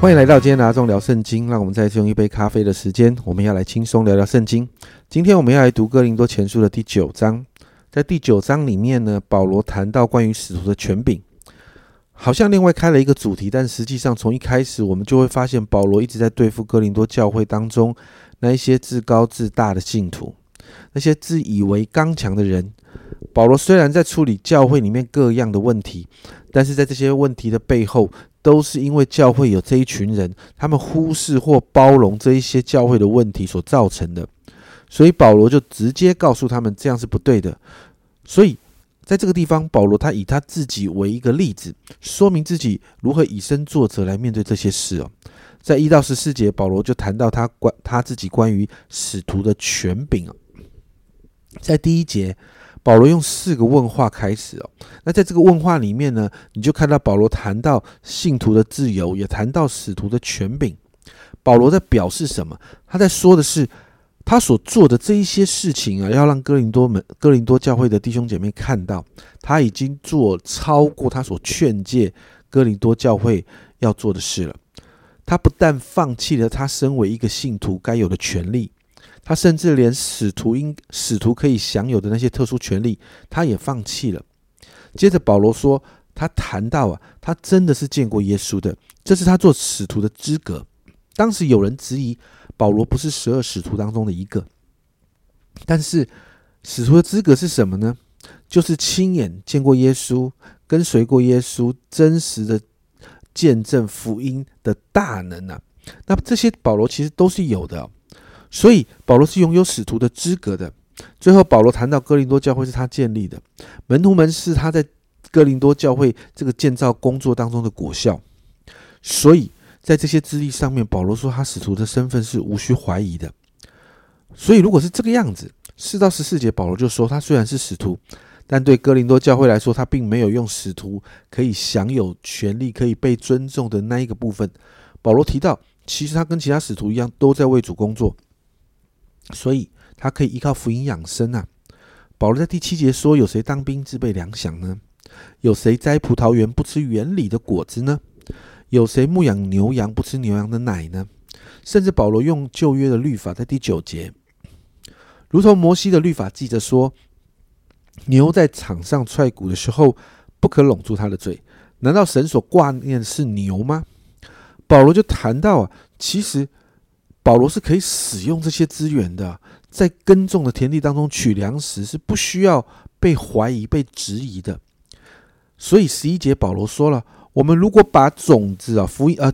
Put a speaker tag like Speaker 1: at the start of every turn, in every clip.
Speaker 1: 欢迎来到今天的阿忠聊圣经。让我们再次用一杯咖啡的时间，我们要来轻松聊聊圣经。今天我们要来读哥林多前书的第九章。在第九章里面呢，保罗谈到关于使徒的权柄，好像另外开了一个主题，但实际上从一开始我们就会发现，保罗一直在对付哥林多教会当中那一些自高自大的信徒，那些自以为刚强的人。保罗虽然在处理教会里面各样的问题，但是在这些问题的背后，都是因为教会有这一群人，他们忽视或包容这一些教会的问题所造成的。所以保罗就直接告诉他们，这样是不对的。所以在这个地方，保罗他以他自己为一个例子，说明自己如何以身作则来面对这些事哦。在一到十四节，保罗就谈到他关他自己关于使徒的权柄哦。在第一节。保罗用四个问话开始哦，那在这个问话里面呢，你就看到保罗谈到信徒的自由，也谈到使徒的权柄。保罗在表示什么？他在说的是他所做的这一些事情啊，要让哥林多门、哥林多教会的弟兄姐妹看到，他已经做超过他所劝诫哥林多教会要做的事了。他不但放弃了他身为一个信徒该有的权利。他甚至连使徒应使徒可以享有的那些特殊权利，他也放弃了。接着保罗说，他谈到啊，他真的是见过耶稣的，这是他做使徒的资格。当时有人质疑保罗不是十二使徒当中的一个，但是使徒的资格是什么呢？就是亲眼见过耶稣，跟随过耶稣，真实的见证福音的大能啊。那这些保罗其实都是有的。所以保罗是拥有使徒的资格的。最后，保罗谈到哥林多教会是他建立的，门徒们是他在哥林多教会这个建造工作当中的果效。所以在这些资历上面，保罗说他使徒的身份是无需怀疑的。所以如果是这个样子，四到十四节，保罗就说他虽然是使徒，但对哥林多教会来说，他并没有用使徒可以享有权利、可以被尊重的那一个部分。保罗提到，其实他跟其他使徒一样，都在为主工作。所以他可以依靠福音养生啊。保罗在第七节说：“有谁当兵自备粮饷呢？有谁摘葡萄园不吃园里的果子呢？有谁牧养牛羊不吃牛羊的奶呢？”甚至保罗用旧约的律法，在第九节，如同摩西的律法记着说：“牛在场上踹鼓的时候，不可拢住它的嘴。”难道神所挂念的是牛吗？保罗就谈到啊，其实。保罗是可以使用这些资源的，在耕种的田地当中取粮食是不需要被怀疑、被质疑的。所以十一节保罗说了：“我们如果把种子啊，福音啊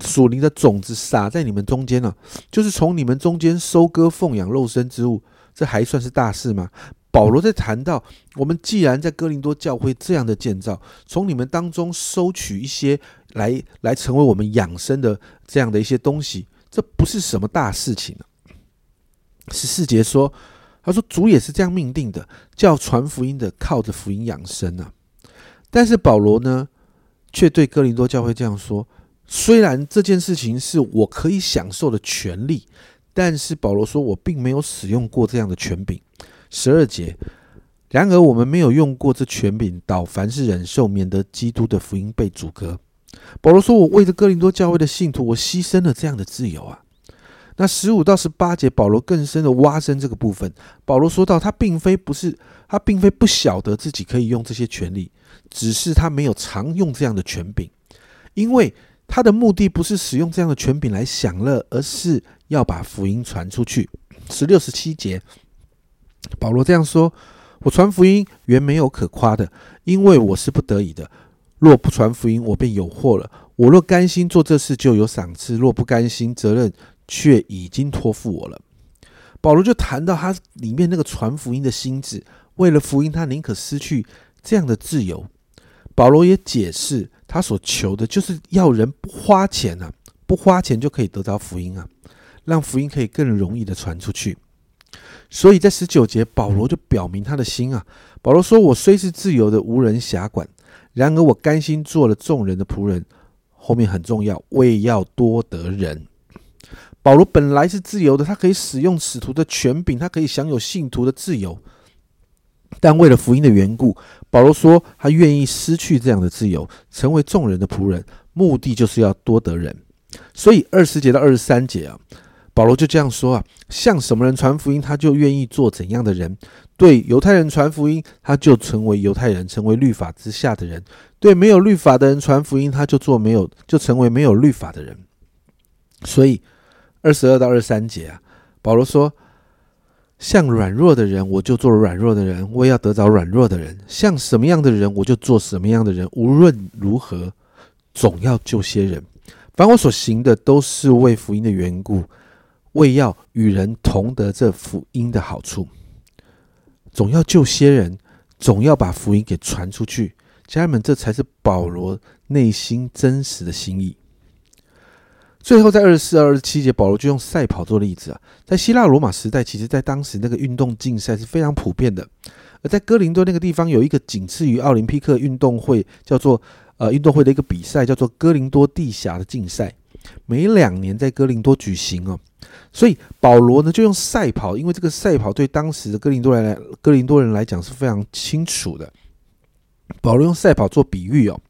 Speaker 1: 属灵的种子撒在你们中间呢，就是从你们中间收割奉养肉身之物，这还算是大事吗？”保罗在谈到，我们既然在哥林多教会这样的建造，从你们当中收取一些来来成为我们养生的这样的一些东西。这不是什么大事情十四节说，他说主也是这样命定的，叫传福音的靠着福音养生啊。但是保罗呢，却对哥林多教会这样说：虽然这件事情是我可以享受的权利，但是保罗说我并没有使用过这样的权柄。十二节，然而我们没有用过这权柄，倒凡是忍受，免得基督的福音被阻隔。保罗说：“我为着哥林多教会的信徒，我牺牲了这样的自由啊。”那十五到十八节，保罗更深的挖深这个部分。保罗说到：“他并非不是，他并非不晓得自己可以用这些权利，只是他没有常用这样的权柄，因为他的目的不是使用这样的权柄来享乐，而是要把福音传出去。”十六、十七节，保罗这样说：“我传福音原没有可夸的，因为我是不得已的。”若不传福音，我便有祸了。我若甘心做这事，就有赏赐；若不甘心，责任却已经托付我了。保罗就谈到他里面那个传福音的心智，为了福音，他宁可失去这样的自由。保罗也解释，他所求的就是要人不花钱啊，不花钱就可以得到福音啊，让福音可以更容易的传出去。所以在十九节，保罗就表明他的心啊。保罗说：“我虽是自由的，无人辖管。”然而我甘心做了众人的仆人，后面很重要，为要多得人。保罗本来是自由的，他可以使用使徒的权柄，他可以享有信徒的自由。但为了福音的缘故，保罗说他愿意失去这样的自由，成为众人的仆人，目的就是要多得人。所以二十节到二十三节啊，保罗就这样说啊：向什么人传福音，他就愿意做怎样的人；对犹太人传福音，他就成为犹太人，成为律法之下的人；对没有律法的人传福音，他就做没有，就成为没有律法的人。所以二十二到二十三节啊，保罗说。像软弱的人，我就做软弱的人，我也要得着软弱的人。像什么样的人，我就做什么样的人。无论如何，总要救些人。凡我所行的，都是为福音的缘故，为要与人同得这福音的好处。总要救些人，总要把福音给传出去。家人们，这才是保罗内心真实的心意。最后，在二十四、二十七节，保罗就用赛跑做例子啊。在希腊罗马时代，其实在当时那个运动竞赛是非常普遍的。而在哥林多那个地方，有一个仅次于奥林匹克运动会，叫做呃运动会的一个比赛，叫做哥林多地峡的竞赛，每两年在哥林多举行哦。所以保罗呢就用赛跑，因为这个赛跑对当时的哥林多人来哥林多人来讲是非常清楚的。保罗用赛跑做比喻哦，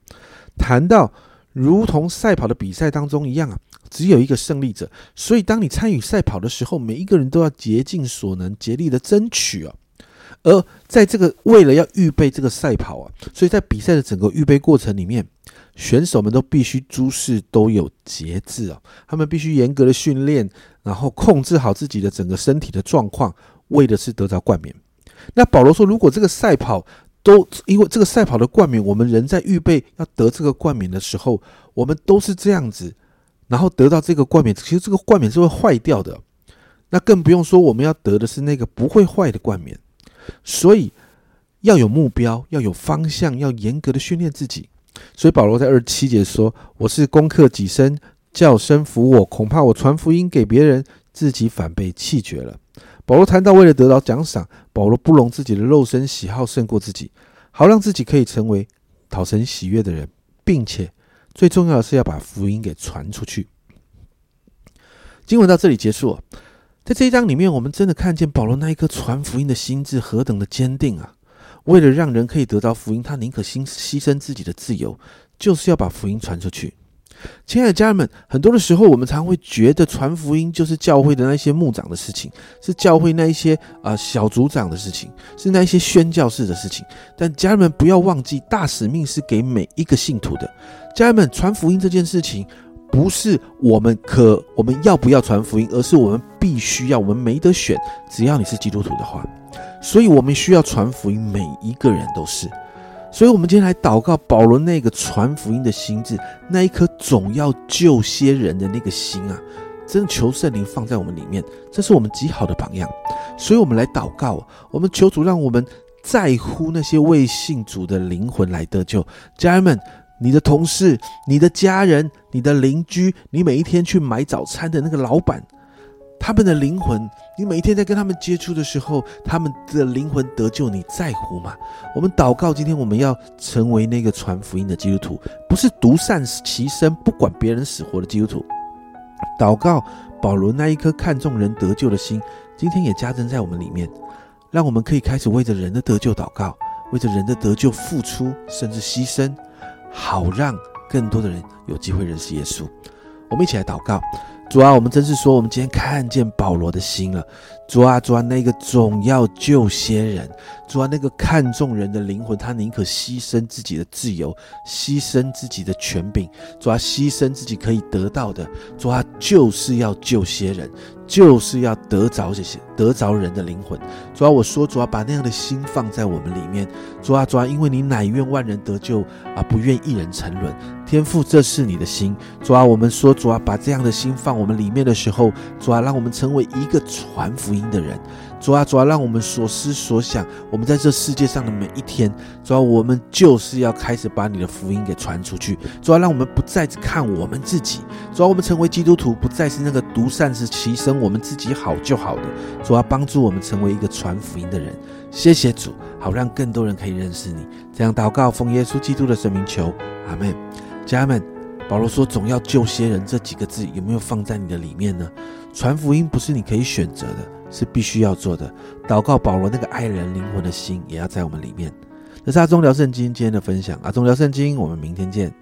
Speaker 1: 谈到如同赛跑的比赛当中一样啊。只有一个胜利者，所以当你参与赛跑的时候，每一个人都要竭尽所能、竭力的争取哦。而在这个为了要预备这个赛跑啊，所以在比赛的整个预备过程里面，选手们都必须诸事都有节制啊，他们必须严格的训练，然后控制好自己的整个身体的状况，为的是得着冠冕。那保罗说，如果这个赛跑都因为这个赛跑的冠冕，我们人在预备要得这个冠冕的时候，我们都是这样子。然后得到这个冠冕，其实这个冠冕是会坏掉的，那更不用说我们要得的是那个不会坏的冠冕。所以要有目标，要有方向，要严格的训练自己。所以保罗在二十七节说：“我是攻克己身，叫身服我，恐怕我传福音给别人，自己反被弃绝了。”保罗谈到为了得到奖赏，保罗不容自己的肉身喜好胜过自己，好让自己可以成为讨神喜悦的人，并且。最重要的是要把福音给传出去。经文到这里结束，在这一章里面，我们真的看见保罗那一颗传福音的心智何等的坚定啊！为了让人可以得到福音，他宁可牺牺牲自己的自由，就是要把福音传出去。亲爱的家人们，很多的时候，我们常会觉得传福音就是教会的那些牧长的事情，是教会那一些啊小组长的事情，是那一些宣教士的事情。但家人们不要忘记，大使命是给每一个信徒的。家人们，传福音这件事情，不是我们可我们要不要传福音，而是我们必须要，我们没得选。只要你是基督徒的话，所以我们需要传福音，每一个人都是。所以，我们今天来祷告保罗那个传福音的心智，那一颗总要救些人的那个心啊，真的求圣灵放在我们里面，这是我们极好的榜样。所以，我们来祷告，我们求主让我们在乎那些未信主的灵魂来得救。家人们，你的同事、你的家人、你的邻居，你每一天去买早餐的那个老板。他们的灵魂，你每一天在跟他们接触的时候，他们的灵魂得救，你在乎吗？我们祷告，今天我们要成为那个传福音的基督徒，不是独善其身、不管别人死活的基督徒。祷告保罗那一颗看重人得救的心，今天也加增在我们里面，让我们可以开始为着人的得救祷告，为着人的得救付出，甚至牺牲，好让更多的人有机会认识耶稣。我们一起来祷告。主啊，我们真是说，我们今天看见保罗的心了。主啊，主啊，那个总要救些人。主啊，那个看重人的灵魂，他宁可牺牲自己的自由，牺牲自己的权柄。主啊，牺牲自己可以得到的。主啊，就是要救些人。就是要得着这些，得着人的灵魂。主啊，我说，主啊，把那样的心放在我们里面。主啊，主啊，因为你乃愿万人得救，而不愿一人沉沦。天父，这是你的心。主啊，我们说，主啊，把这样的心放我们里面的时候，主啊，让我们成为一个传福音的人。主啊，主啊，让我们所思所想，我们在这世界上的每一天，主啊，我们就是要开始把你的福音给传出去。主啊，让我们不再只看我们自己。主啊，我们成为基督徒，不再是那个独善其身，我们自己好就好的。主啊，帮助我们成为一个传福音的人。谢谢主，好让更多人可以认识你。这样祷告，奉耶稣基督的圣名求，阿门。家人们，保罗说总要救些人，这几个字有没有放在你的里面呢？传福音不是你可以选择的。是必须要做的。祷告保罗那个爱人灵魂的心，也要在我们里面。这是阿忠聊圣经今天的分享。阿忠聊圣经，我们明天见。